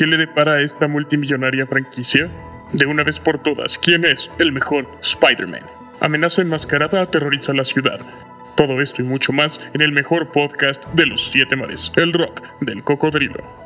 qué le depara a esta multimillonaria franquicia? De una vez por todas, ¿quién es el mejor Spider-Man? Amenaza enmascarada aterroriza la ciudad. Todo esto y mucho más en el mejor podcast de los siete mares, el rock del cocodrilo.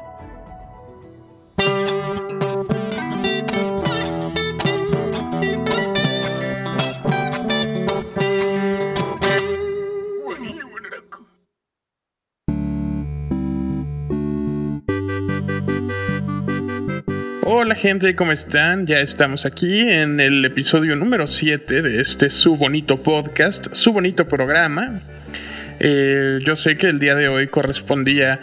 Hola gente, ¿cómo están? Ya estamos aquí en el episodio número 7 de este su bonito podcast, su bonito programa. Eh, yo sé que el día de hoy correspondía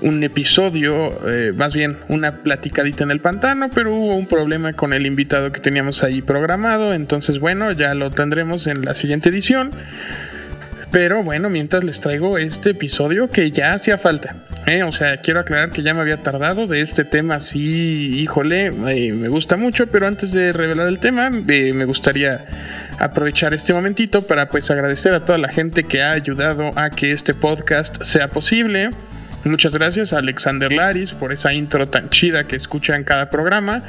un episodio, eh, más bien una platicadita en el pantano, pero hubo un problema con el invitado que teníamos ahí programado, entonces bueno, ya lo tendremos en la siguiente edición. Pero bueno, mientras les traigo este episodio que ya hacía falta. ¿Eh? O sea, quiero aclarar que ya me había tardado de este tema, sí, híjole, eh, me gusta mucho, pero antes de revelar el tema, eh, me gustaría aprovechar este momentito para pues agradecer a toda la gente que ha ayudado a que este podcast sea posible. Muchas gracias a Alexander Laris por esa intro tan chida que escucha en cada programa.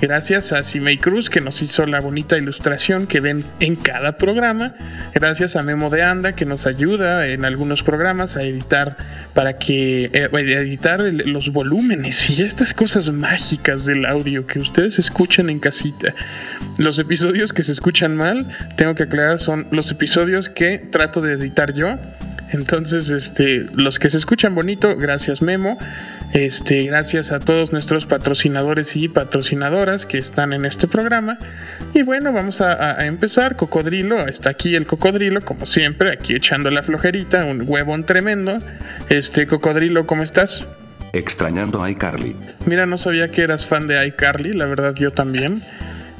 Gracias a Simei Cruz que nos hizo la bonita ilustración que ven en cada programa. Gracias a Memo de Anda que nos ayuda en algunos programas a editar para que eh, editar los volúmenes y estas cosas mágicas del audio que ustedes escuchan en casita. Los episodios que se escuchan mal, tengo que aclarar, son los episodios que trato de editar yo entonces, este, los que se escuchan bonito, gracias Memo. Este, gracias a todos nuestros patrocinadores y patrocinadoras que están en este programa. Y bueno, vamos a, empezar. Cocodrilo, está aquí el cocodrilo, como siempre, aquí echando la flojerita, un huevón tremendo. Este, cocodrilo, ¿cómo estás? Extrañando a iCarly. Mira, no sabía que eras fan de iCarly, la verdad yo también.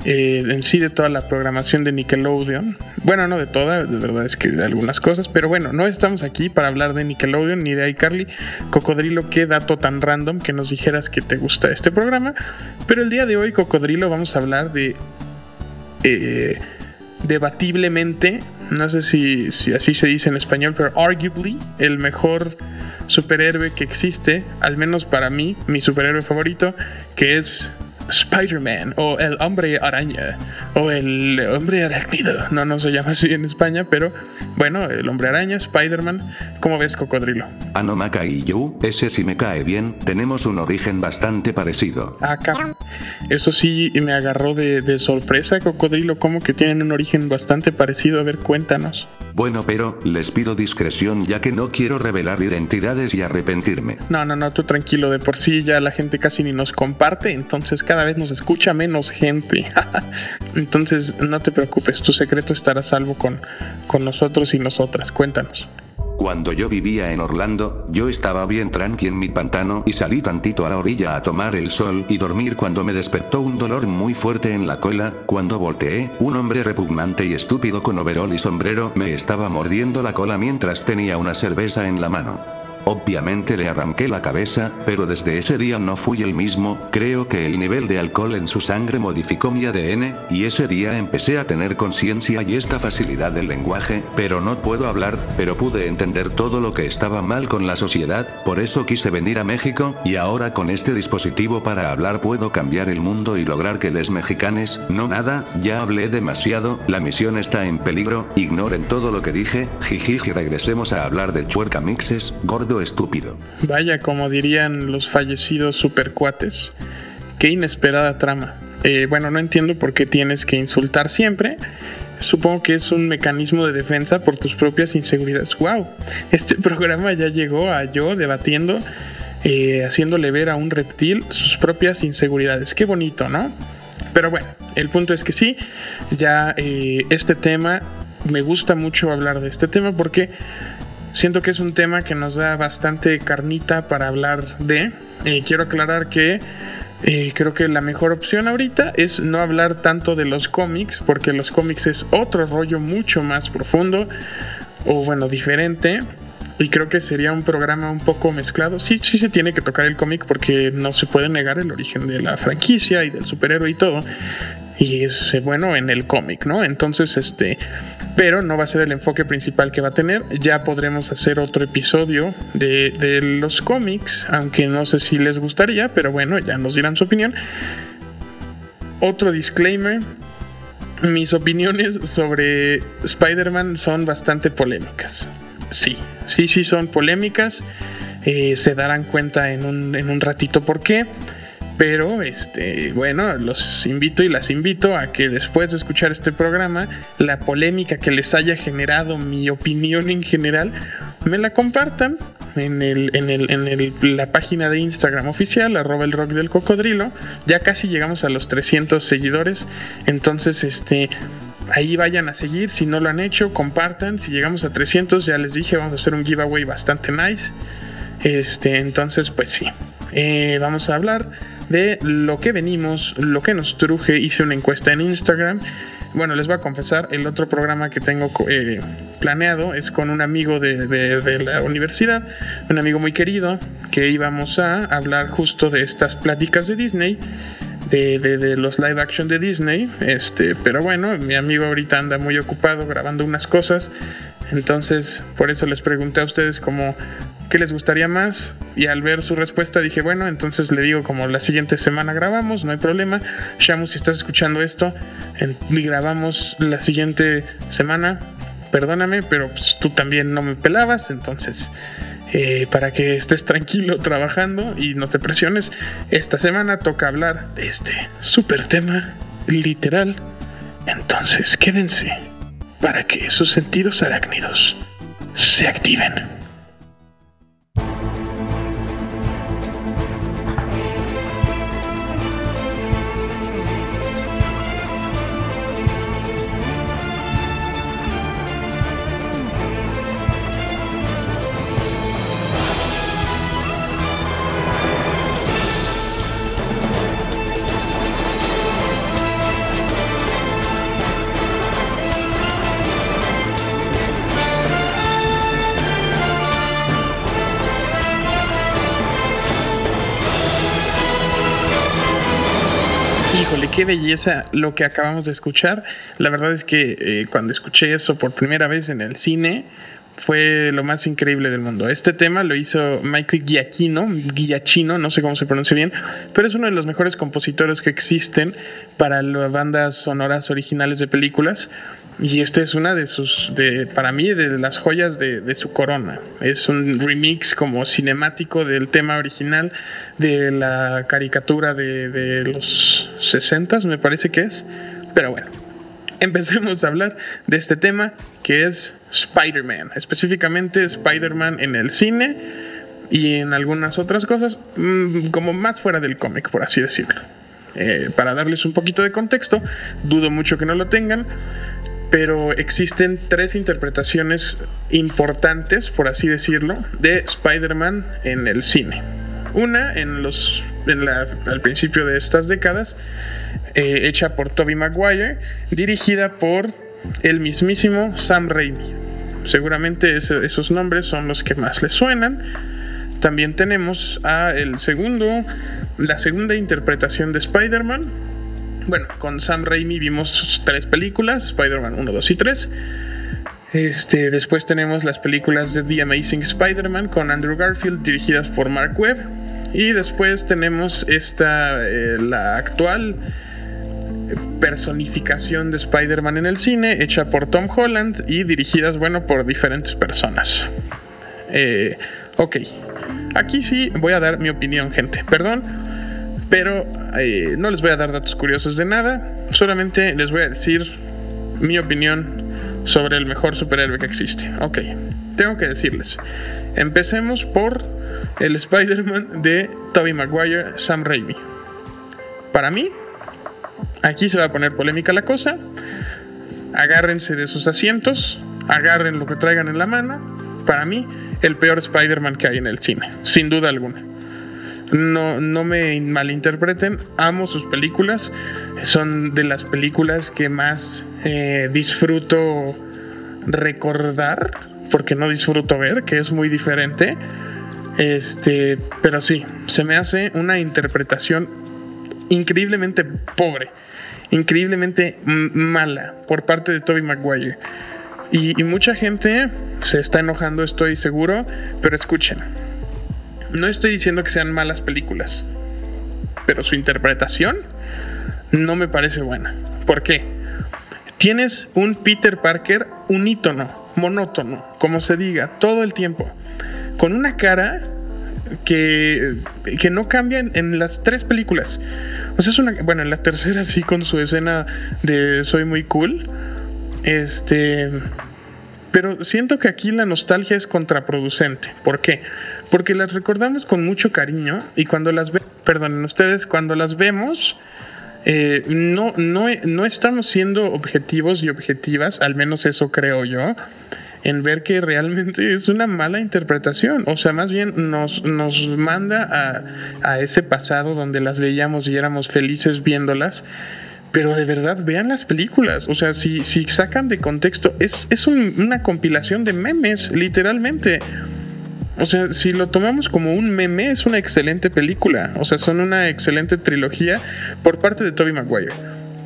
Eh, en sí de toda la programación de Nickelodeon. Bueno, no de toda, de verdad es que de algunas cosas, pero bueno, no estamos aquí para hablar de Nickelodeon ni de iCarly. Cocodrilo, qué dato tan random que nos dijeras que te gusta este programa. Pero el día de hoy, Cocodrilo, vamos a hablar de... Eh, debatiblemente, no sé si, si así se dice en español, pero arguably el mejor superhéroe que existe, al menos para mí, mi superhéroe favorito, que es Spider-Man o el hombre araña o el hombre arácnido. No, no se llama así en España, pero bueno, el hombre araña, Spider-Man. ¿Cómo ves, Cocodrilo? Anomaka y Yu, ese sí me cae bien, tenemos un origen bastante parecido. Acá. Ah, Eso sí me agarró de, de sorpresa, Cocodrilo, como que tienen un origen bastante parecido. A ver, cuéntanos. Bueno, pero les pido discreción ya que no quiero revelar identidades y arrepentirme. No, no, no, tú tranquilo, de por sí ya la gente casi ni nos comparte, entonces cada vez nos escucha menos gente. entonces no te preocupes, tu secreto estará salvo con, con nosotros y nosotras. Cuéntanos. Cuando yo vivía en Orlando, yo estaba bien tranqui en mi pantano y salí tantito a la orilla a tomar el sol y dormir cuando me despertó un dolor muy fuerte en la cola, cuando volteé, un hombre repugnante y estúpido con overol y sombrero me estaba mordiendo la cola mientras tenía una cerveza en la mano. Obviamente le arranqué la cabeza, pero desde ese día no fui el mismo, creo que el nivel de alcohol en su sangre modificó mi ADN, y ese día empecé a tener conciencia y esta facilidad del lenguaje, pero no puedo hablar, pero pude entender todo lo que estaba mal con la sociedad, por eso quise venir a México, y ahora con este dispositivo para hablar puedo cambiar el mundo y lograr que les mexicanes, no nada, ya hablé demasiado, la misión está en peligro, ignoren todo lo que dije, jijiji regresemos a hablar de chuerca mixes, gordo estúpido. Vaya, como dirían los fallecidos supercuates, qué inesperada trama. Eh, bueno, no entiendo por qué tienes que insultar siempre. Supongo que es un mecanismo de defensa por tus propias inseguridades. ¡Wow! Este programa ya llegó a yo debatiendo, eh, haciéndole ver a un reptil sus propias inseguridades. Qué bonito, ¿no? Pero bueno, el punto es que sí, ya eh, este tema, me gusta mucho hablar de este tema porque Siento que es un tema que nos da bastante carnita para hablar de. Eh, quiero aclarar que eh, creo que la mejor opción ahorita es no hablar tanto de los cómics, porque los cómics es otro rollo mucho más profundo, o bueno, diferente. Y creo que sería un programa un poco mezclado. Sí, sí se tiene que tocar el cómic porque no se puede negar el origen de la franquicia y del superhéroe y todo. Y es eh, bueno en el cómic, ¿no? Entonces, este, pero no va a ser el enfoque principal que va a tener. Ya podremos hacer otro episodio de, de los cómics, aunque no sé si les gustaría, pero bueno, ya nos dirán su opinión. Otro disclaimer, mis opiniones sobre Spider-Man son bastante polémicas. Sí, sí, sí son polémicas. Eh, se darán cuenta en un, en un ratito por qué. Pero, este, bueno, los invito y las invito a que después de escuchar este programa, la polémica que les haya generado mi opinión en general, me la compartan en, el, en, el, en el, la página de Instagram oficial, arroba el rock del cocodrilo. Ya casi llegamos a los 300 seguidores. Entonces, este, ahí vayan a seguir. Si no lo han hecho, compartan. Si llegamos a 300, ya les dije, vamos a hacer un giveaway bastante nice. Este, entonces, pues sí. Eh, vamos a hablar de lo que venimos, lo que nos truje. Hice una encuesta en Instagram. Bueno, les voy a confesar, el otro programa que tengo eh, planeado es con un amigo de, de, la universidad, un amigo muy querido, que íbamos a hablar justo de estas pláticas de Disney. De, de, los live action de Disney. Este, pero bueno, mi amigo ahorita anda muy ocupado grabando unas cosas. Entonces, por eso les pregunté a ustedes como qué les gustaría más y al ver su respuesta dije, bueno, entonces le digo como la siguiente semana grabamos, no hay problema. Shamu, si estás escuchando esto, y grabamos la siguiente semana, perdóname, pero pues, tú también no me pelabas, entonces... Eh, para que estés tranquilo trabajando y no te presiones. Esta semana toca hablar de este super tema literal. Entonces quédense para que sus sentidos arácnidos se activen. Belleza lo que acabamos de escuchar. La verdad es que eh, cuando escuché eso por primera vez en el cine, fue lo más increíble del mundo. Este tema lo hizo Michael Giacchino, Giacchino, no sé cómo se pronuncia bien, pero es uno de los mejores compositores que existen para las bandas sonoras originales de películas. Y este es una de sus, de, para mí, de las joyas de, su corona. Es un remix como cinemático del tema original de la caricatura de, de los 60, me parece que es. Pero bueno, empecemos a hablar de este tema que es Spider-Man. Específicamente Spider-Man en el cine y en algunas otras cosas, mm, como más fuera del cómic, por así decirlo. Eh, para darles un poquito de contexto, dudo mucho que no lo tengan pero existen tres interpretaciones importantes, por así decirlo, de Spider-Man en el cine. Una en los, al principio de estas décadas, eh, hecha por Tobey Maguire, dirigida por el mismísimo Sam Raimi. Seguramente esos nombres son los que más les suenan. También tenemos a el segundo, la segunda interpretación de Spider-Man, bueno, con Sam Raimi vimos tres películas, Spider-Man 1, 2 y 3. Este, después tenemos las películas de The Amazing Spider-Man con Andrew Garfield dirigidas por Mark Webb. Y después tenemos esta, eh, la actual personificación de Spider-Man en el cine, hecha por Tom Holland y dirigidas, bueno, por diferentes personas. Eh, ok, aquí sí voy a dar mi opinión, gente. Perdón, pero eh, no les voy a dar datos curiosos de nada, solamente les voy a decir mi opinión sobre el mejor superhéroe que existe. Ok, tengo que decirles. Empecemos por el Spider-Man de Tobey Maguire, Sam Raimi. Para mí, aquí se va a poner polémica la cosa. Agárrense de sus asientos, agarren lo que traigan en la mano. Para mí, el peor Spider-Man que hay en el cine, sin duda alguna. No, no me malinterpreten, amo sus películas. Son de las películas que más eh, disfruto recordar, porque no disfruto ver, que es muy diferente. Este, pero sí, se me hace una interpretación increíblemente pobre, increíblemente mala por parte de Toby Maguire. Y, y, mucha gente se está enojando, estoy seguro, pero escuchen. No estoy diciendo que sean malas películas, pero su interpretación no me parece buena. ¿Por qué? Tienes un Peter Parker unítono, monótono, como se diga, todo el tiempo, con una cara que, que no cambia en, las tres películas. O sea, es una. Bueno, en la tercera sí, con su escena de Soy muy cool. Este. Pero siento que aquí la nostalgia es contraproducente. ¿Por qué? Porque las recordamos con mucho cariño y cuando las ve, perdonen ustedes, cuando las vemos, eh, no, no, no estamos siendo objetivos y objetivas, al menos eso creo yo en ver que realmente es una mala interpretación. O sea, más bien nos, nos manda a, ese pasado donde las veíamos y éramos felices viéndolas. Pero de verdad, vean las películas. O sea, si, si sacan de contexto, es, es una compilación de memes, literalmente. O sea, si lo tomamos como un meme, es una excelente película. O sea, son una excelente trilogía por parte de Toby Maguire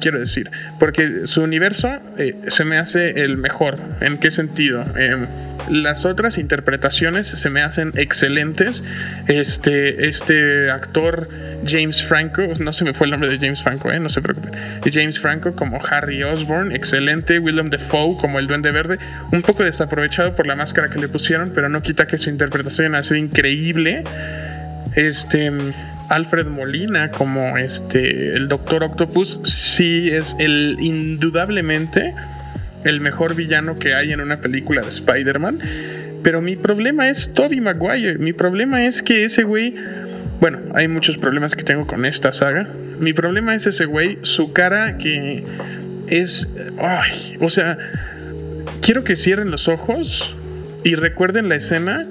quiero decir, porque su universo eh, se me hace el mejor. ¿En qué sentido? Em, las otras interpretaciones se me hacen excelentes. Este, este actor James Franco, no se me fue el nombre de James Franco, ¿eh? no se preocupen. James Franco como Harry Osborn, excelente. Willem Dafoe como el Duende Verde, un poco desaprovechado por la máscara que le pusieron, pero no quita que su interpretación ha sido increíble. Este Alfred Molina como este el Doctor Octopus sí es el indudablemente el mejor villano que hay en una película de Spider-Man. Pero mi problema es Toby Maguire. Mi problema es que ese güey. Bueno, hay muchos problemas que tengo con esta saga. Mi problema es ese güey, su cara que es. Ay, o sea, quiero que cierren los ojos y recuerden la escena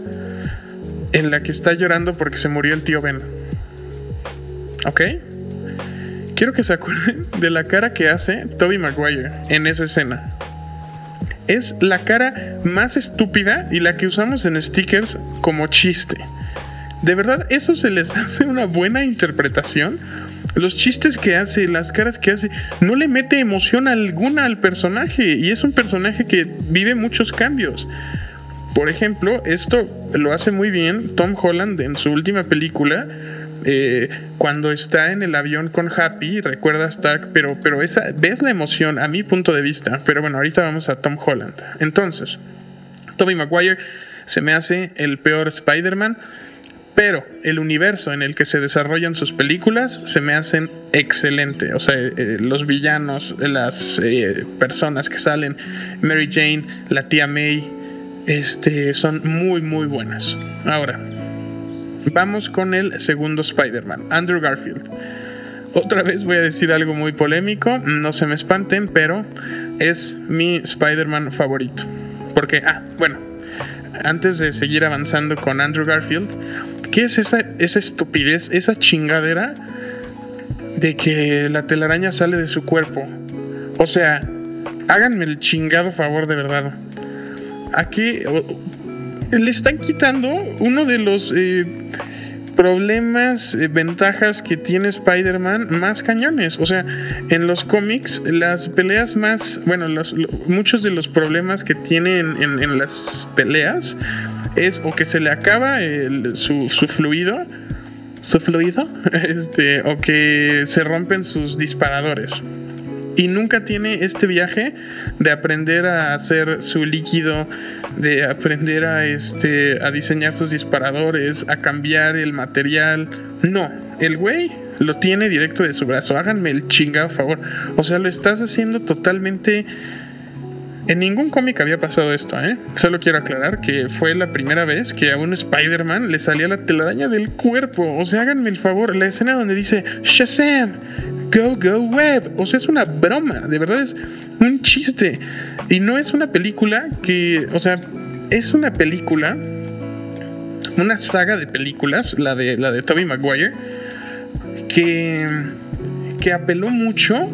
en la que está llorando porque se murió el tío Ben. ¿Ok? Quiero que se acuerden de la cara que hace Toby Maguire en esa escena. Es la cara más estúpida y la que usamos en stickers como chiste. ¿De verdad eso se les hace una buena interpretación? Los chistes que hace, las caras que hace, no le mete emoción alguna al personaje y es un personaje que vive muchos cambios. Por ejemplo, esto lo hace muy bien Tom Holland en su última película, eh, cuando está en el avión con Happy, recuerda Stark, pero, pero esa, ves la emoción a mi punto de vista. Pero bueno, ahorita vamos a Tom Holland. Entonces, Tobey Maguire se me hace el peor Spider-Man, pero el universo en el que se desarrollan sus películas se me hacen excelente. O sea, eh, los villanos, las eh, personas que salen, Mary Jane, la tía May, este, son muy, muy buenas. Ahora, Vamos con el segundo Spider-Man, Andrew Garfield. Otra vez voy a decir algo muy polémico, no se me espanten, pero es mi Spider-Man favorito. Porque, ah, bueno, antes de seguir avanzando con Andrew Garfield, ¿qué es esa, esa estupidez, esa chingadera de que la telaraña sale de su cuerpo? O sea, háganme el chingado favor de verdad. Aquí le están quitando uno de los eh, problemas, eh, ventajas que tiene Spider-Man más cañones. O sea, en los cómics, las peleas más, bueno, muchos de los problemas que tiene en, las peleas es o que se le acaba su, su fluido, su fluido, este, o que se rompen sus disparadores y nunca tiene este viaje de aprender a hacer su líquido, de aprender a, este, a diseñar sus disparadores, a cambiar el material. No, el güey lo tiene directo de su brazo. Háganme el chingado favor. O sea, lo estás haciendo totalmente... En ningún cómic había pasado esto, ¿eh? Solo quiero aclarar que fue la primera vez que a un Spider-Man le salía la telaraña del cuerpo. O sea, háganme el favor, la escena donde dice Shazam, Go Go Web. O sea, es una broma, de verdad es un chiste. Y no es una película que, o sea, es una película, una saga de películas, la de, la de Tobey Maguire, que, que apeló mucho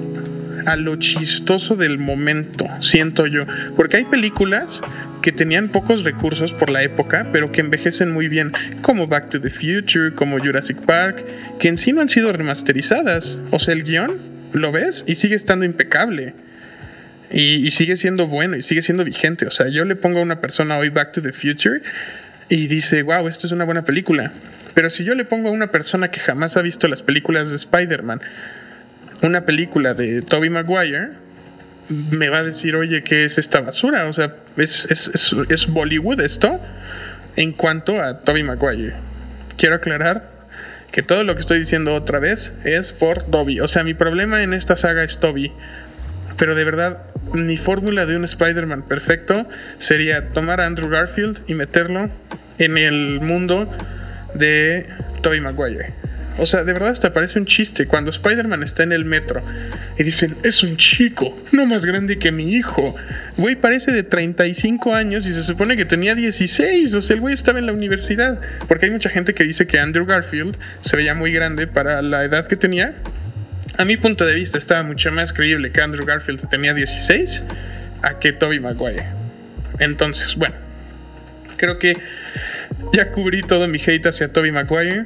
a lo chistoso del momento, siento yo. Porque hay películas que tenían pocos recursos por la época, pero que envejecen muy bien, como Back to the Future, como Jurassic Park, que en sí no han sido remasterizadas. O sea, el guion, lo ves y sigue estando impecable. Y, sigue siendo bueno y sigue siendo vigente. O sea, yo le pongo a una persona hoy Back to the Future y dice, wow, esto es una buena película. Pero si yo le pongo a una persona que jamás ha visto las películas de Spider-Man, una película de Tobey Maguire, me va a decir, oye, ¿qué es esta basura? O sea, es, es, Bollywood esto en cuanto a Tobey Maguire. Quiero aclarar que todo lo que estoy diciendo otra vez es por Toby. O sea, mi problema en esta saga es Toby. Pero de verdad, mi fórmula de un Spider-Man perfecto sería tomar a Andrew Garfield y meterlo en el mundo de Tobey Maguire. O sea, de verdad hasta parece un chiste cuando Spider-Man está en el metro y dicen, es un chico, no más grande que mi hijo. Güey parece de 35 años y se supone que tenía 16. O sea, el güey estaba en la universidad. Porque hay mucha gente que dice que Andrew Garfield se veía muy grande para la edad que tenía. A mi punto de vista estaba mucho más creíble que Andrew Garfield tenía 16 a que Toby Maguire. Entonces, bueno, creo que ya cubrí todo mi hate hacia Toby Maguire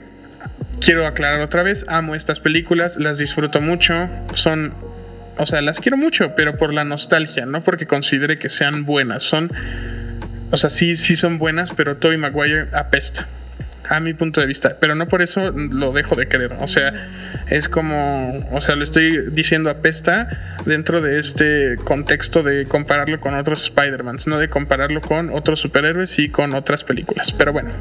quiero aclarar otra vez, amo estas películas, las disfruto mucho, son, o sea, las quiero mucho, pero por la nostalgia, no porque considere que sean buenas, son, o sea, sí, sí son buenas, pero Tobey Maguire apesta, a mi punto de vista, pero no por eso lo dejo de querer, o sea, es como, o sea, lo estoy diciendo apesta dentro de este contexto de compararlo con otros Spider-Mans, no de compararlo con otros superhéroes y con otras películas, pero bueno.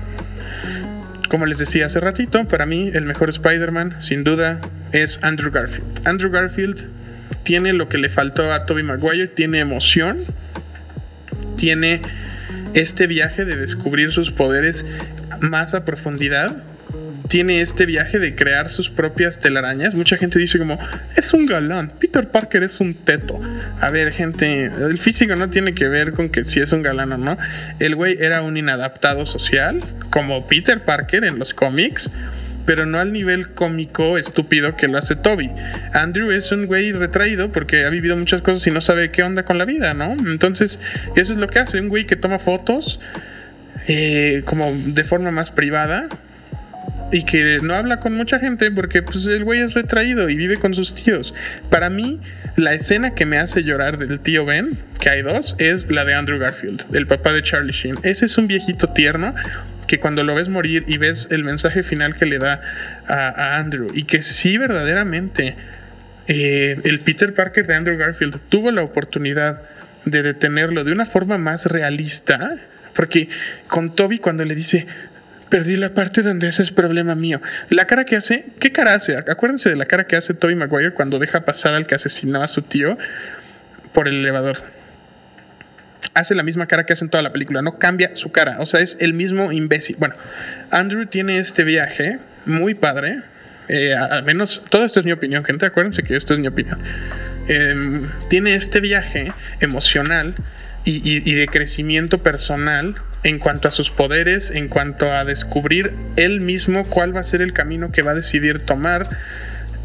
Como les decía hace ratito, para mí el mejor Spider-Man, sin duda, es Andrew Garfield. Andrew Garfield tiene lo que le faltó a Tobey Maguire, tiene emoción, tiene este viaje de descubrir sus poderes más a profundidad tiene este viaje de crear sus propias telarañas. Mucha gente dice como, es un galán, Peter Parker es un teto. A ver, gente, el físico no tiene que ver con que si es un galán o no. El güey era un inadaptado social, como Peter Parker en los cómics pero no al nivel cómico estúpido que lo hace Toby. Andrew es un güey retraído porque ha vivido muchas cosas y no sabe qué onda con la vida, ¿no? Entonces, eso es lo que hace, un güey que toma fotos eh, como de forma más privada y que no habla con mucha gente porque pues el güey es retraído y vive con sus tíos. Para mí, la escena que me hace llorar del tío Ben, que hay dos, es la de Andrew Garfield, el papá de Charlie Sheen. Ese es un viejito tierno que cuando lo ves morir y ves el mensaje final que le da a, Andrew y que sí verdaderamente eh, el Peter Parker de Andrew Garfield tuvo la oportunidad de detenerlo de una forma más realista, porque con Toby cuando le dice, Perdí la parte donde ese es problema mío. La cara que hace, ¿qué cara hace? Acuérdense de la cara que hace Toby Maguire cuando deja pasar al que asesinó a su tío por el elevador. Hace la misma cara que hace en toda la película, no cambia su cara, o sea, es el mismo imbécil. Bueno, Andrew tiene este viaje muy padre, eh, al menos, todo esto es mi opinión, gente, acuérdense que esto es mi opinión. Em, tiene este viaje emocional y de crecimiento personal en cuanto a sus poderes, en cuanto a descubrir él mismo cuál va a ser el camino que va a decidir tomar.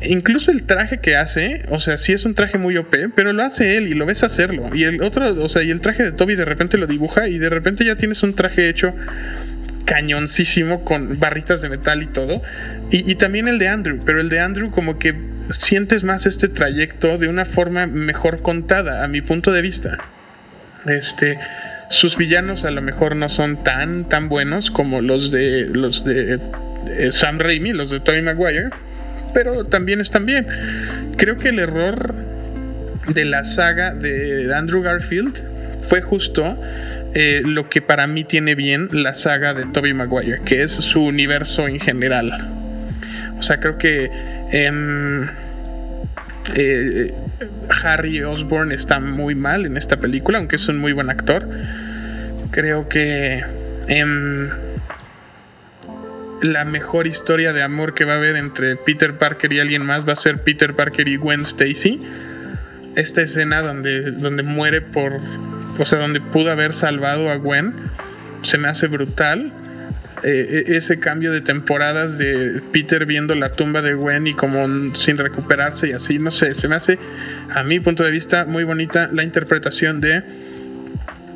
Incluso el traje que hace, o sea, sí es un traje muy OP, pero lo hace él y lo ves hacerlo. Y el otro, o sea, y el traje de Toby de repente lo dibuja y de repente ya tienes un traje hecho cañoncísimo con barritas de metal y todo. Y, también el de Andrew, pero el de Andrew como que sientes más este trayecto de una forma mejor contada, a mi punto de vista. Este, sus villanos a lo mejor no son tan tan buenos como los de los de Sam Raimi, los de Tobey Maguire, pero también están bien. Creo que el error de la saga de Andrew Garfield fue justo eh, lo que para mí tiene bien la saga de Tobey Maguire, que es su universo en general. O sea, creo que em, eh, Harry Osborn está muy mal en esta película, aunque es un muy buen actor. Creo que em, la mejor historia de amor que va a haber entre Peter Parker y alguien más va a ser Peter Parker y Gwen Stacy. Esta escena donde, donde muere por. O sea, donde pudo haber salvado a Gwen. Se me hace brutal. Eh, e, ese cambio de temporadas de Peter viendo la tumba de Gwen y como sin recuperarse y así, no sé, se me hace a mi punto de vista muy bonita la interpretación de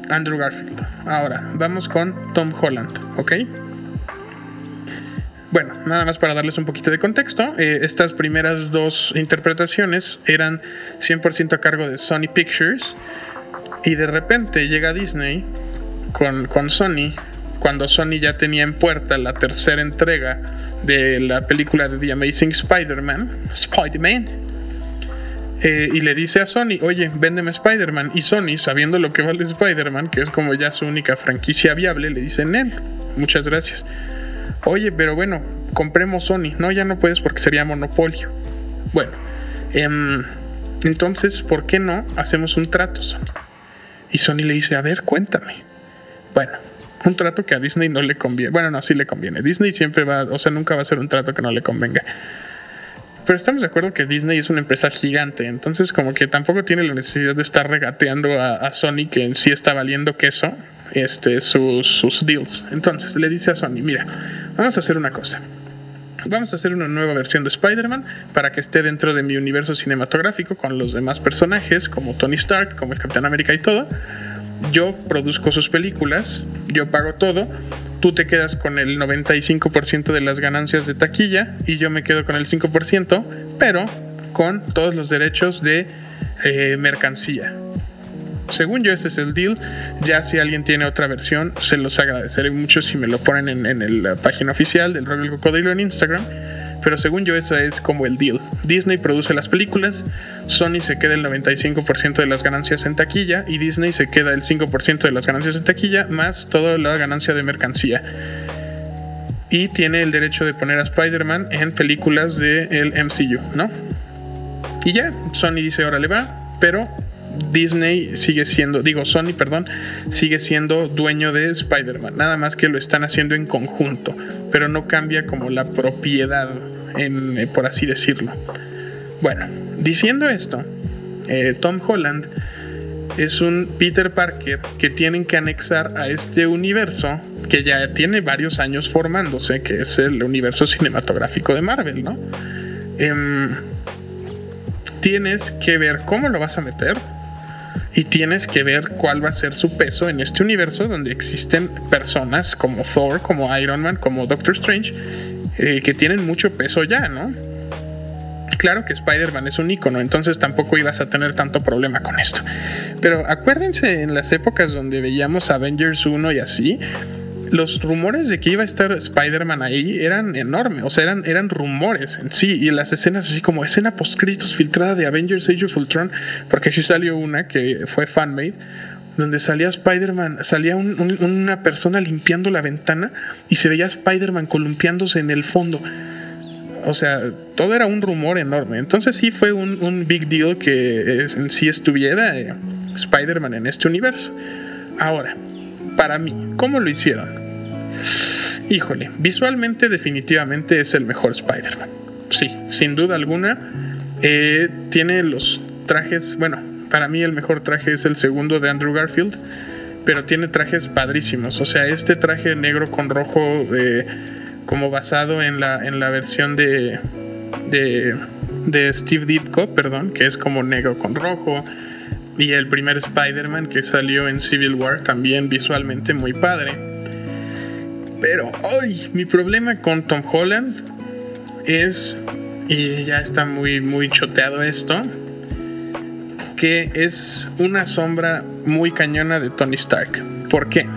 Andrew Garfield. Ahora, vamos con Tom Holland, ¿ok? Bueno, nada más para darles un poquito de contexto, eh, estas primeras dos interpretaciones eran 100% a cargo de Sony Pictures y de repente llega Disney con, con Sony cuando Sony ya tenía en puerta la tercera entrega de la película de The Amazing Spider-Man, Spider-Man, eh, y le dice a Sony, oye, véndeme Spider-Man. Y Sony, sabiendo lo que vale Spider-Man, que es como ya su única franquicia viable, le dice, él, muchas gracias. Oye, pero bueno, compremos Sony. No, ya no puedes porque sería monopolio. Bueno, em, entonces, ¿por qué no hacemos un trato, Sony? Y Sony le dice, a ver, cuéntame. Bueno, un trato que a Disney no le conviene. Bueno, no, sí le conviene. Disney siempre va, o sea, nunca va a ser un trato que no le convenga. Pero estamos de acuerdo que Disney es una empresa gigante, entonces como que tampoco tiene la necesidad de estar regateando a, Sony que en sí está valiendo queso este, sus, sus deals. Entonces le dice a Sony, mira, vamos a hacer una cosa. Vamos a hacer una nueva versión de Spider-Man para que esté dentro de mi universo cinematográfico con los demás personajes, como Tony Stark, como el Capitán América y todo yo produzco sus películas, yo pago todo, tú te quedas con el 95% de las ganancias de taquilla y yo me quedo con el 5%, pero con todos los derechos de eh, mercancía. Según yo, ese es el deal. Ya si alguien tiene otra versión, se los agradeceré mucho si me lo ponen en, la página oficial del Rock del Cocodrilo en Instagram pero según yo esa es como el deal. Disney produce las películas, Sony se queda el 95% de las ganancias en taquilla y Disney se queda el 5% de las ganancias en taquilla más toda la ganancia de mercancía. Y tiene el derecho de poner a Spider-Man en películas del MCU, ¿no? Y ya, Sony dice, órale va, pero Disney sigue siendo, digo Sony, perdón, sigue siendo dueño de Spider-Man. Nada más que lo están haciendo en conjunto, pero no cambia como la propiedad, en, eh, por así decirlo. Bueno, diciendo esto, eh, Tom Holland es un Peter Parker que tienen que anexar a este universo que ya tiene varios años formándose, que es el universo cinematográfico de Marvel, ¿no? Em, tienes que ver cómo lo vas a meter, y tienes que ver cuál va a ser su peso en este universo donde existen personas como Thor, como Iron Man, como Doctor Strange, eh, que tienen mucho peso ya, ¿no? Claro que Spider-Man es un icono, entonces tampoco ibas a tener tanto problema con esto. Pero acuérdense en las épocas donde veíamos Avengers 1 y así, los rumores de que iba a estar Spider-Man ahí eran enormes, o sea, eran, eran rumores en sí, y las escenas así como escena post-créditos filtrada de Avengers Age of Ultron, porque sí salió una que fue fanmade, donde salía Spider-Man, salía una persona limpiando la ventana y se veía Spider-Man columpiándose en el fondo. O sea, todo era un rumor enorme. Entonces sí fue un, big deal que en sí estuviera eh, Spider-Man en este universo. Ahora, para mí. ¿Cómo lo hicieron? Híjole, visualmente definitivamente es el mejor Spider-Man. Sí, sin duda alguna. Eh, tiene los trajes, bueno, para mí el mejor traje es el segundo de Andrew Garfield, pero tiene trajes padrísimos. O sea, este traje negro con rojo, eh, como basado en la, en la versión de, de, de Steve Ditko, perdón, que es como negro con rojo y el primer Spider-Man que salió en Civil War también visualmente muy padre. Pero hoy mi problema con Tom Holland es, y ya está muy, muy choteado esto, que es una sombra muy cañona de Tony Stark. ¿Por qué?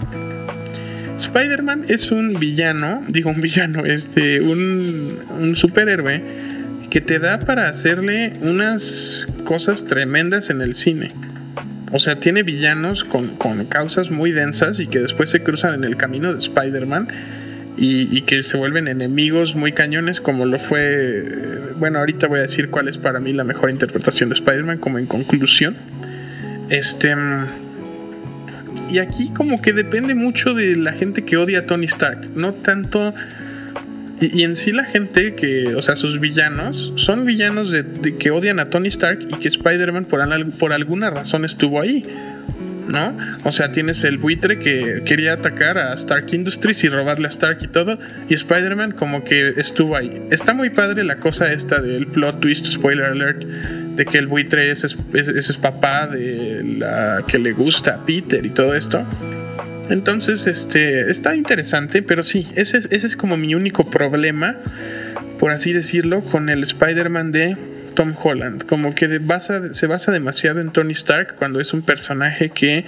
Spider-Man es un villano, digo un villano, este, un, un superhéroe que te da para hacerle unas cosas tremendas en el cine. O sea, tiene villanos con, causas muy densas y que después se cruzan en el camino de Spider-Man y, que se vuelven enemigos muy cañones, como lo fue. Bueno, ahorita voy a decir cuál es para mí la mejor interpretación de Spider-Man, como en conclusión. Este. Y aquí, como que depende mucho de la gente que odia a Tony Stark, no tanto y, en sí la gente que, o sea, sus villanos, son villanos de, que odian a Tony Stark y que Spider-Man por, por alguna razón estuvo ahí. ¿no? O sea, tienes el buitre que quería atacar a Stark Industries y robarle a Stark y todo, y Spider-Man como que estuvo ahí. Está muy padre la cosa esta del plot twist, spoiler alert, de que el buitre ese es, papá de la que le gusta a Peter y todo esto. Entonces, este, está interesante, pero sí, ese, ese es como mi único problema, por así decirlo, con el Spider-Man de Tom Holland. Como que basa, se basa demasiado en Tony Stark cuando es un personaje que,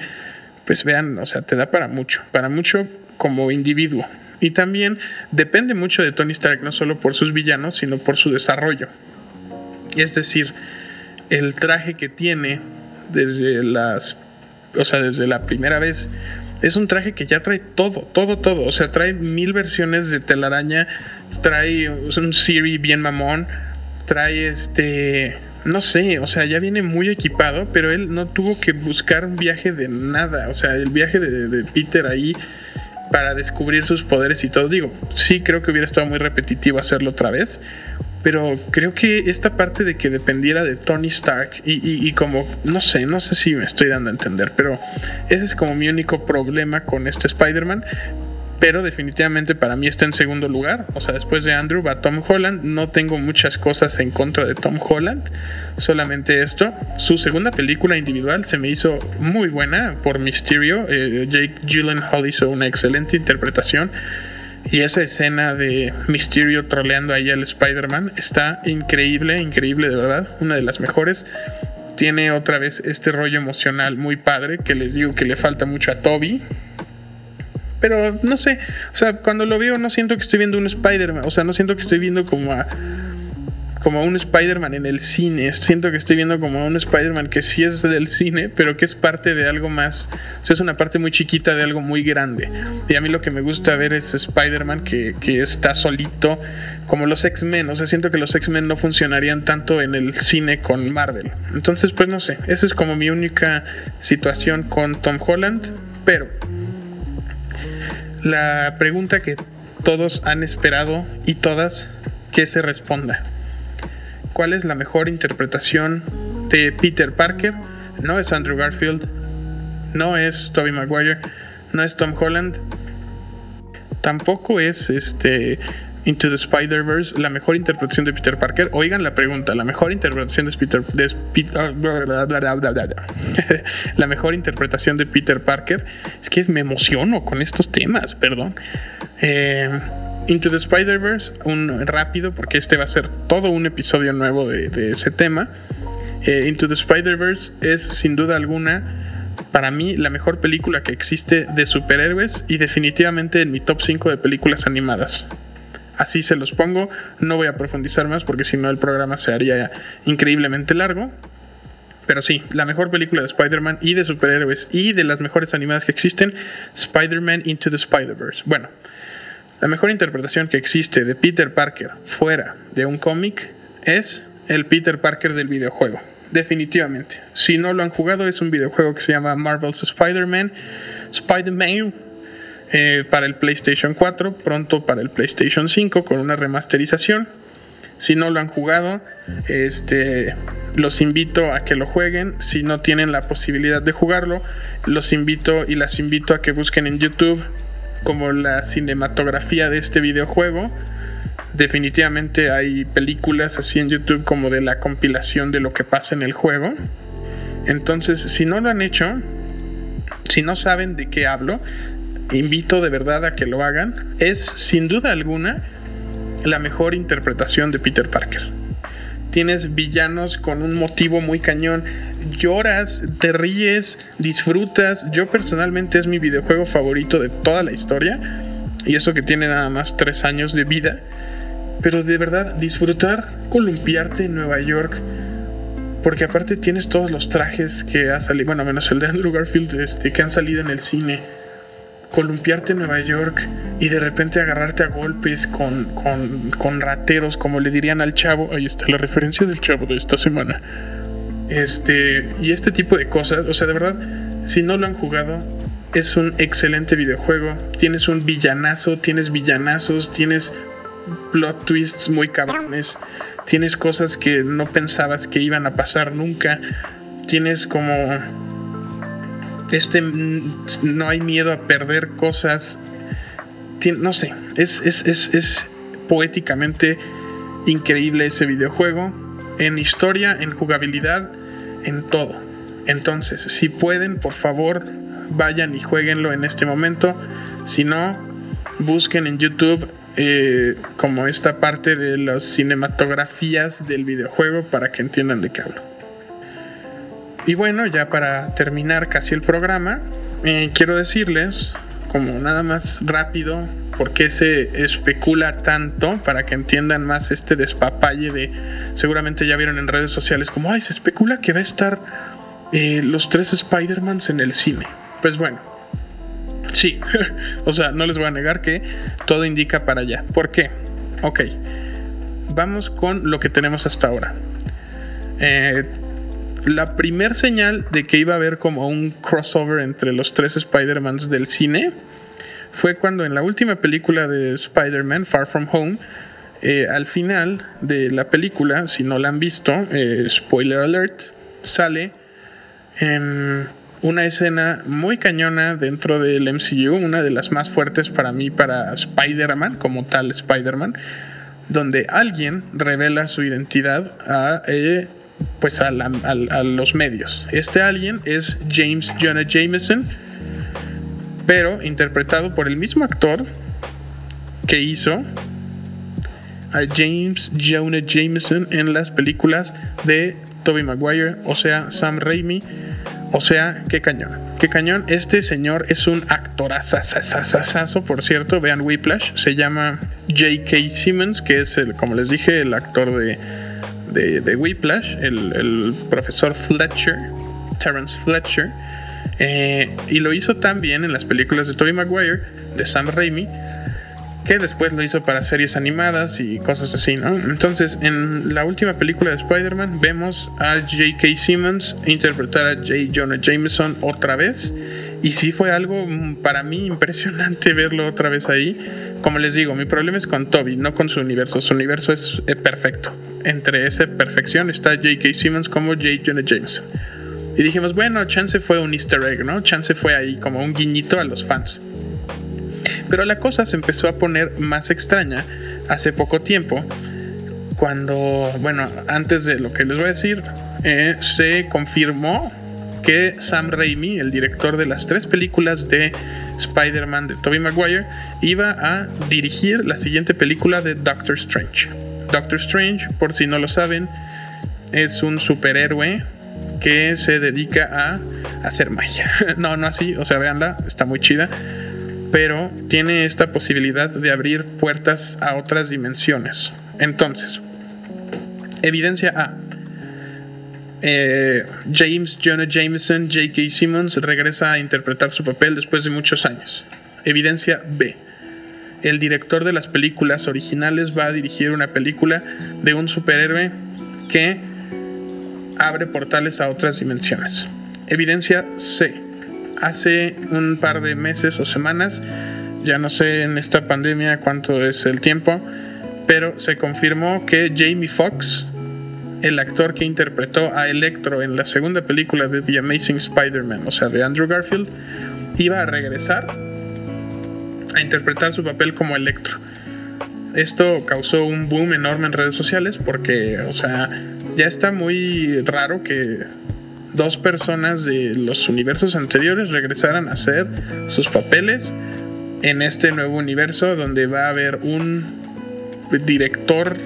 pues vean, o sea, te da para mucho, para mucho como individuo. Y también depende mucho de Tony Stark, no solo por sus villanos, sino por su desarrollo. Es decir, el traje que tiene desde las, o sea, desde la primera vez, es un traje que ya trae todo, todo, todo. O sea, trae mil versiones de telaraña, trae un Siri bien mamón, trae este, no sé, o sea, ya viene muy equipado, pero él no tuvo que buscar un viaje de nada. O sea, el viaje de, Peter ahí para descubrir sus poderes y todo. Digo, sí creo que hubiera estado muy repetitivo hacerlo otra vez, pero creo que esta parte de que dependiera de Tony Stark y, como, no sé, no sé si me estoy dando a entender, pero ese es como mi único problema con este Spider-Man pero definitivamente para mí está en segundo lugar. O sea, después de Andrew va Tom Holland. No tengo muchas cosas en contra de Tom Holland, solamente esto. Su segunda película individual se me hizo muy buena por Mysterio. Eh, Jake Gyllenhaal hizo una excelente interpretación. Y esa escena de Mysterio troleando ahí al Spider-Man está increíble, increíble de verdad, una de las mejores. Tiene otra vez este rollo emocional muy padre que les digo que le falta mucho a Toby pero no sé, o sea, cuando lo veo no siento que estoy viendo un Spider-Man, o sea, no siento que estoy viendo como a como un Spider-Man en el cine. Siento que estoy viendo como un Spider-Man que sí es del cine, pero que es parte de algo más. Es una parte muy chiquita de algo muy grande. Y a mí lo que me gusta ver es Spider-Man que, que, está solito, como los X-Men. O sea, siento que los X-Men no funcionarían tanto en el cine con Marvel. Entonces, pues no sé. Esa es como mi única situación con Tom Holland. Pero la pregunta que todos han esperado y todas que se responda. ¿Cuál es la mejor interpretación de Peter Parker? No es Andrew Garfield, no es Tobey Maguire, no es Tom Holland, tampoco es este Into the Spider-Verse, la mejor interpretación de Peter Parker. Oigan la pregunta, la mejor interpretación de Peter, la mejor interpretación de Peter Parker. Es que me emociono con estos temas, perdón. Eh, Into the Spider-Verse, un rápido, porque este va a ser todo un episodio nuevo de, ese tema. Eh, Into the Spider-Verse es sin duda alguna para mí la mejor película que existe de superhéroes y definitivamente en mi top 5 de películas animadas. Así se los pongo, no voy a profundizar más porque si no el programa se haría increíblemente largo. Pero sí, la mejor película de Spider-Man y de superhéroes y de las mejores animadas que existen, Spider-Man Into the Spider-Verse. Bueno, la mejor interpretación que existe de Peter Parker fuera de un cómic es el Peter Parker del videojuego. Definitivamente. Si no lo han jugado, es un videojuego que se llama Marvel's Spider-Man. Spider-Man eh, para el PlayStation 4, pronto para el PlayStation 5 con una remasterización. Si no lo han jugado, este, los invito a que lo jueguen. Si no tienen la posibilidad de jugarlo, los invito y las invito a que busquen en YouTube como la cinematografía de este videojuego. Definitivamente hay películas así en YouTube como de la compilación de lo que pasa en el juego. Entonces, si no lo han hecho, si no saben de qué hablo, invito de verdad a que lo hagan, es sin duda alguna la mejor interpretación de Peter Parker. Tienes villanos con un motivo muy cañón, lloras, te ríes, disfrutas. Yo personalmente es mi videojuego favorito de toda la historia, y eso que tiene nada más tres años de vida. Pero de verdad, disfrutar, columpiarte en Nueva York, porque aparte tienes todos los trajes que ha salido, bueno, menos el de Andrew Garfield, este, que han salido en el cine columpiarte en Nueva York y de repente agarrarte a golpes con, con, rateros, como le dirían al chavo. Ahí está la referencia del chavo de esta semana. Este, y este tipo de cosas, o sea, de verdad, si no lo han jugado, es un excelente videojuego. Tienes un villanazo, tienes villanazos, tienes plot twists muy cabrones, tienes cosas que no pensabas que iban a pasar nunca. Tienes como este no hay miedo a perder cosas. no sé, es, es, poéticamente increíble ese videojuego. en historia, en jugabilidad, en todo. Entonces, si pueden, por favor, vayan y jueguenlo en este momento. Si no, busquen en YouTube eh, como esta parte de las cinematografías del videojuego para que entiendan de qué hablo. Y bueno, ya para terminar casi el programa, eh, quiero decirles, como nada más rápido, por qué se especula tanto, para que entiendan más este despapalle de, seguramente ya vieron en redes sociales, como, ay, se especula que va a estar eh, los tres Spider-Mans en el cine. Pues bueno, sí, o sea, no les voy a negar que todo indica para allá. ¿Por qué? Ok, vamos con lo que tenemos hasta ahora. Eh, la primer señal de que iba a haber como un crossover entre los tres Spider-Mans del cine fue cuando en la última película de Spider-Man, Far From Home, eh, al final de la película, si no la han visto, eh, spoiler alert, sale en una escena muy cañona dentro del MCU, una de las más fuertes para mí, para Spider-Man, como tal Spider-Man, donde alguien revela su identidad a eh, pues a, los medios. Este alguien es James Jonah Jameson, pero interpretado por el mismo actor que hizo a James Jonah Jameson en las películas de Tobey Maguire, o sea, Sam Raimi, o sea, qué cañón. Qué cañón. Este señor es un actorazazazazazo, por cierto. Vean Whiplash. Se llama J.K. Simmons, que es, el, como les dije, el actor de de, Whiplash, el, profesor Fletcher, Terence Fletcher, eh, y lo hizo también en las películas de Tobey Maguire, de Sam Raimi, que después lo hizo para series animadas y cosas así, ¿no? Entonces, en la última película de Spider-Man vemos a J.K. Simmons interpretar a J. Jonah Jameson otra vez. Y sí fue algo mm, para mí impresionante verlo otra vez ahí. Como les digo, mi problema es con Toby, no con su universo. Su universo es eh, perfecto. Entre esa perfección está J.K. Simmons como J. Jonah Jameson. Y dijimos, bueno, chance fue un easter egg, ¿no? Chance fue ahí como un guiñito a los fans. Pero la cosa se empezó a poner más extraña hace poco tiempo, cuando, bueno, antes de lo que les voy a decir, eh, se confirmó que Sam Raimi, el director de las tres películas de Spider-Man de Tobey Maguire, iba a dirigir la siguiente película de Doctor Strange. Doctor Strange, por si no lo saben, es un superhéroe que se dedica a hacer magia. no, no así, o sea, véanla, está muy chida pero tiene esta posibilidad de abrir puertas a otras dimensiones. Entonces, evidencia A. Eh, James Jonah Jameson, J.K. Simmons regresa a interpretar su papel después de muchos años. Evidencia B. El director de las películas originales va a dirigir una película de un superhéroe que abre portales a otras dimensiones. Evidencia C hace un par de meses o semanas, ya no sé en esta pandemia cuánto es el tiempo, pero se confirmó que Jamie Foxx, el actor que interpretó a Electro en la segunda película de The Amazing Spider-Man, o sea, de Andrew Garfield, iba a regresar a interpretar su papel como Electro. Esto causó un boom enorme en redes sociales porque, o sea, ya está muy raro que dos personas de los universos anteriores regresaran a hacer sus papeles en este nuevo universo donde va a haber un director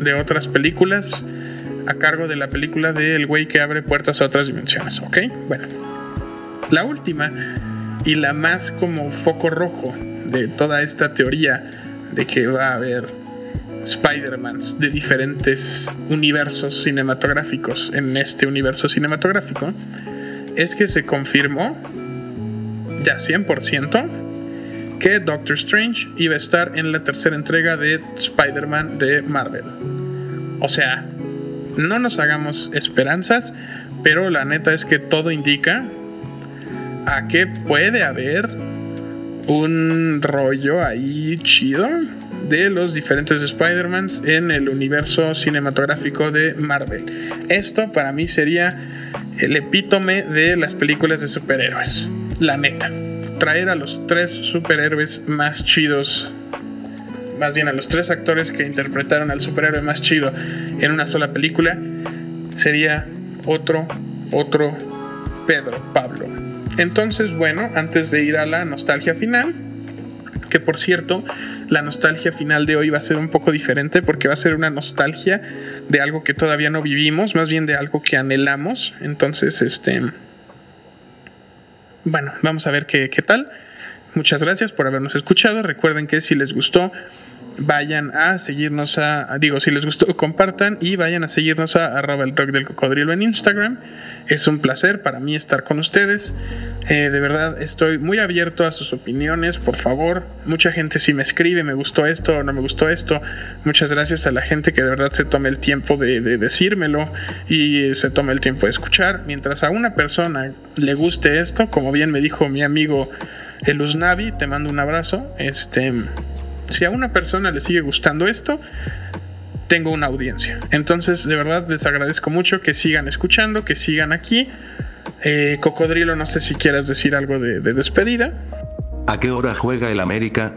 de otras películas a cargo de la película de El güey que abre puertas a otras dimensiones, ¿ok? Bueno, la última y la más como foco rojo de toda esta teoría de que va a haber Spider-Mans de diferentes universos cinematográficos en este universo cinematográfico es que se confirmó ya 100% que Doctor Strange iba a estar en la tercera entrega de Spider-Man de Marvel. O sea, no nos hagamos esperanzas, pero la neta es que todo indica a que puede haber un rollo ahí chido de los diferentes Spider-Mans en el universo cinematográfico de Marvel. Esto para mí sería el epítome de las películas de superhéroes. La neta. Traer a los tres superhéroes más chidos más bien a los tres actores que interpretaron al superhéroe más chido en una sola película, sería otro, otro Pedro Pablo. Entonces, bueno, antes de ir a la nostalgia final, que por cierto, la nostalgia final de hoy va a ser un poco diferente porque va a ser una nostalgia de algo que todavía no vivimos, más bien de algo que anhelamos. Entonces, este... Bueno, vamos a ver qué, qué tal. Muchas gracias por habernos escuchado. Recuerden que si les gustó, vayan a seguirnos a, digo, si les gustó, compartan y vayan a seguirnos a arroba el rock del cocodrilo en Instagram. Es un placer para mí estar con ustedes. Eh, de verdad, estoy muy abierto a sus opiniones, por favor. Mucha gente si me escribe, me gustó esto o no me gustó esto. Muchas gracias a la gente que de verdad se tome el tiempo de, de decírmelo y se tome el tiempo de escuchar. Mientras a una persona le guste esto, como bien me dijo mi amigo el Usnavi, te mando un abrazo. Este si a una persona le sigue gustando esto, tengo una audiencia. Entonces, de verdad, les agradezco mucho que sigan escuchando, que sigan aquí. Eh, Cocodrilo, no sé si quieras decir algo de, despedida. ¿A qué hora juega el América?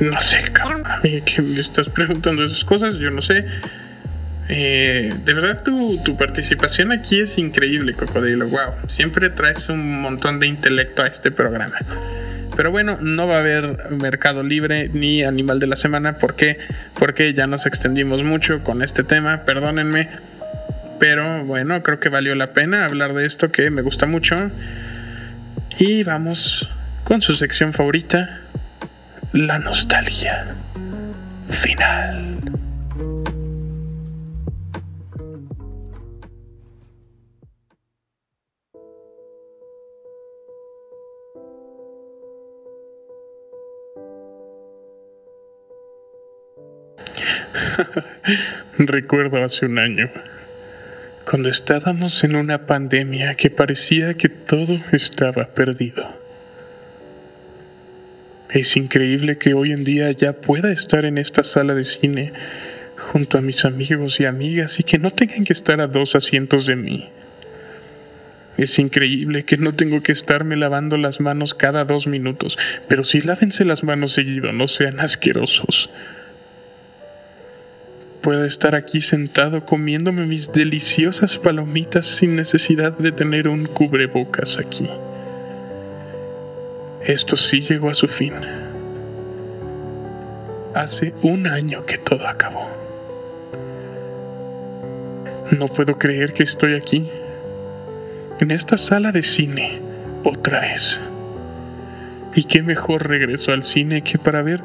No sé, cabrón. A mí que me estás preguntando esas cosas, yo no sé. Eh, de verdad, tu, tu, participación aquí es increíble, Cocodrilo. Wow, siempre traes un montón de intelecto a este programa. Pero bueno, no va a haber mercado libre ni animal de la semana. ¿Por qué? Porque ya nos extendimos mucho con este tema, perdónenme. Pero bueno, creo que valió la pena hablar de esto que me gusta mucho. Y vamos con su sección favorita, la nostalgia final. Recuerdo hace un año, cuando estábamos en una pandemia que parecía que todo estaba perdido. Es increíble que hoy en día ya pueda estar en esta sala de cine junto a mis amigos y amigas y que no tengan que estar a dos asientos de mí. Es increíble que no tengo que estarme lavando las manos cada dos minutos, pero sí lávense las manos seguido, no sean asquerosos puedo estar aquí sentado comiéndome mis deliciosas palomitas sin necesidad de tener un cubrebocas aquí. Esto sí llegó a su fin. Hace un año que todo acabó. No puedo creer que estoy aquí, en esta sala de cine, otra vez. Y qué mejor regreso al cine que para ver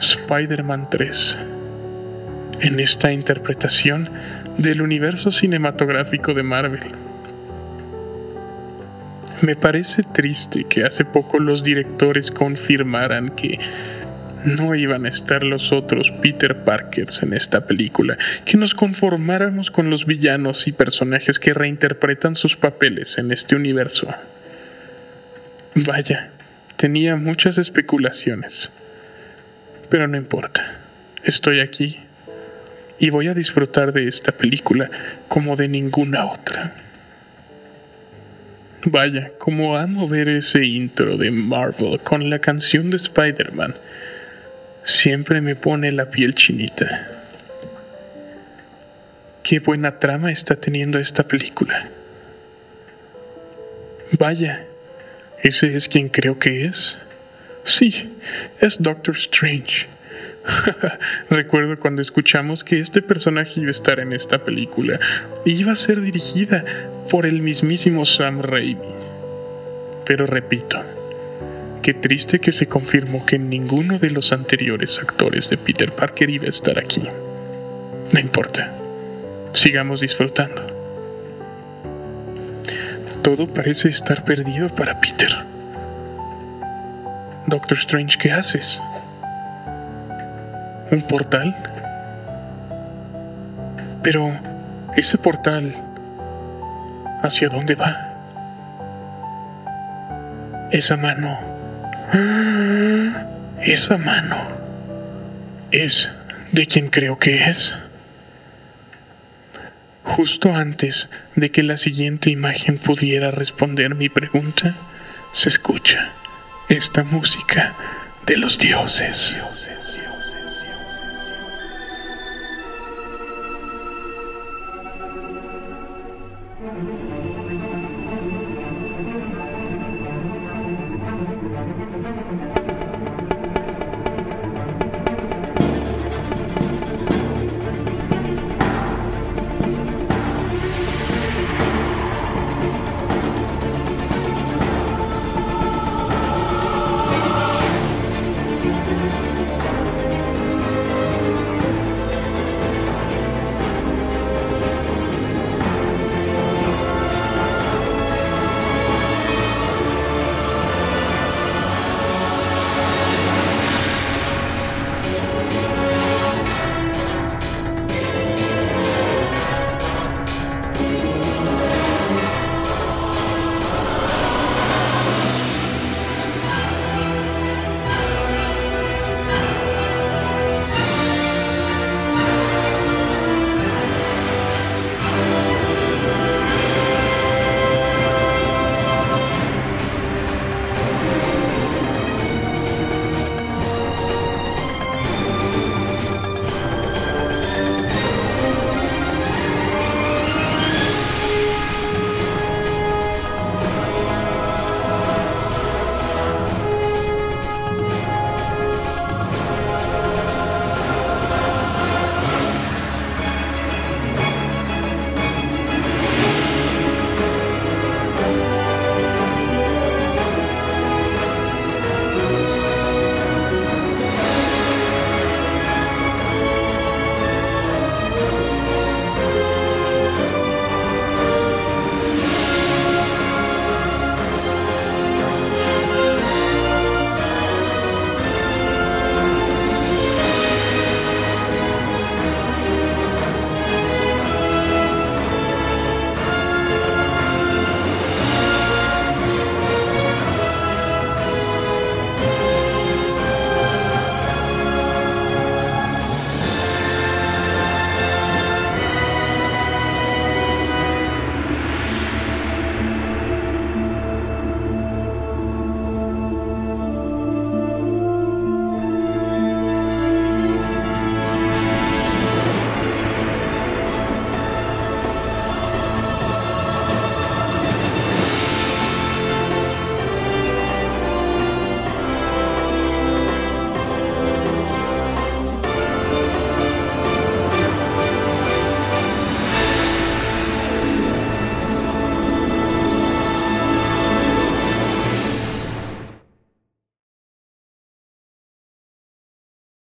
Spider-Man 3 en esta interpretación del universo cinematográfico de Marvel. Me parece triste que hace poco los directores confirmaran que no iban a estar los otros Peter Parkers en esta película, que nos conformáramos con los villanos y personajes que reinterpretan sus papeles en este universo. Vaya, tenía muchas especulaciones, pero no importa, estoy aquí y voy a disfrutar de esta película como de ninguna otra. Vaya, como amo ver ese intro de Marvel con la canción de Spider-Man. Siempre me pone la piel chinita. Qué buena trama está teniendo esta película. Vaya, ¿ese es quien creo que es? Sí, es Doctor Strange. Recuerdo cuando escuchamos que este personaje iba a estar en esta película iba a ser dirigida por el mismísimo Sam Raimi. Pero repito, qué triste que se confirmó que ninguno de los anteriores actores de Peter Parker iba a estar aquí. No importa, sigamos disfrutando. Todo parece estar perdido para Peter. Doctor Strange, ¿qué haces? Un portal. Pero, ¿ese portal hacia dónde va? Esa mano. Esa mano. ¿Es de quien creo que es? Justo antes de que la siguiente imagen pudiera responder mi pregunta, se escucha esta música de los dioses.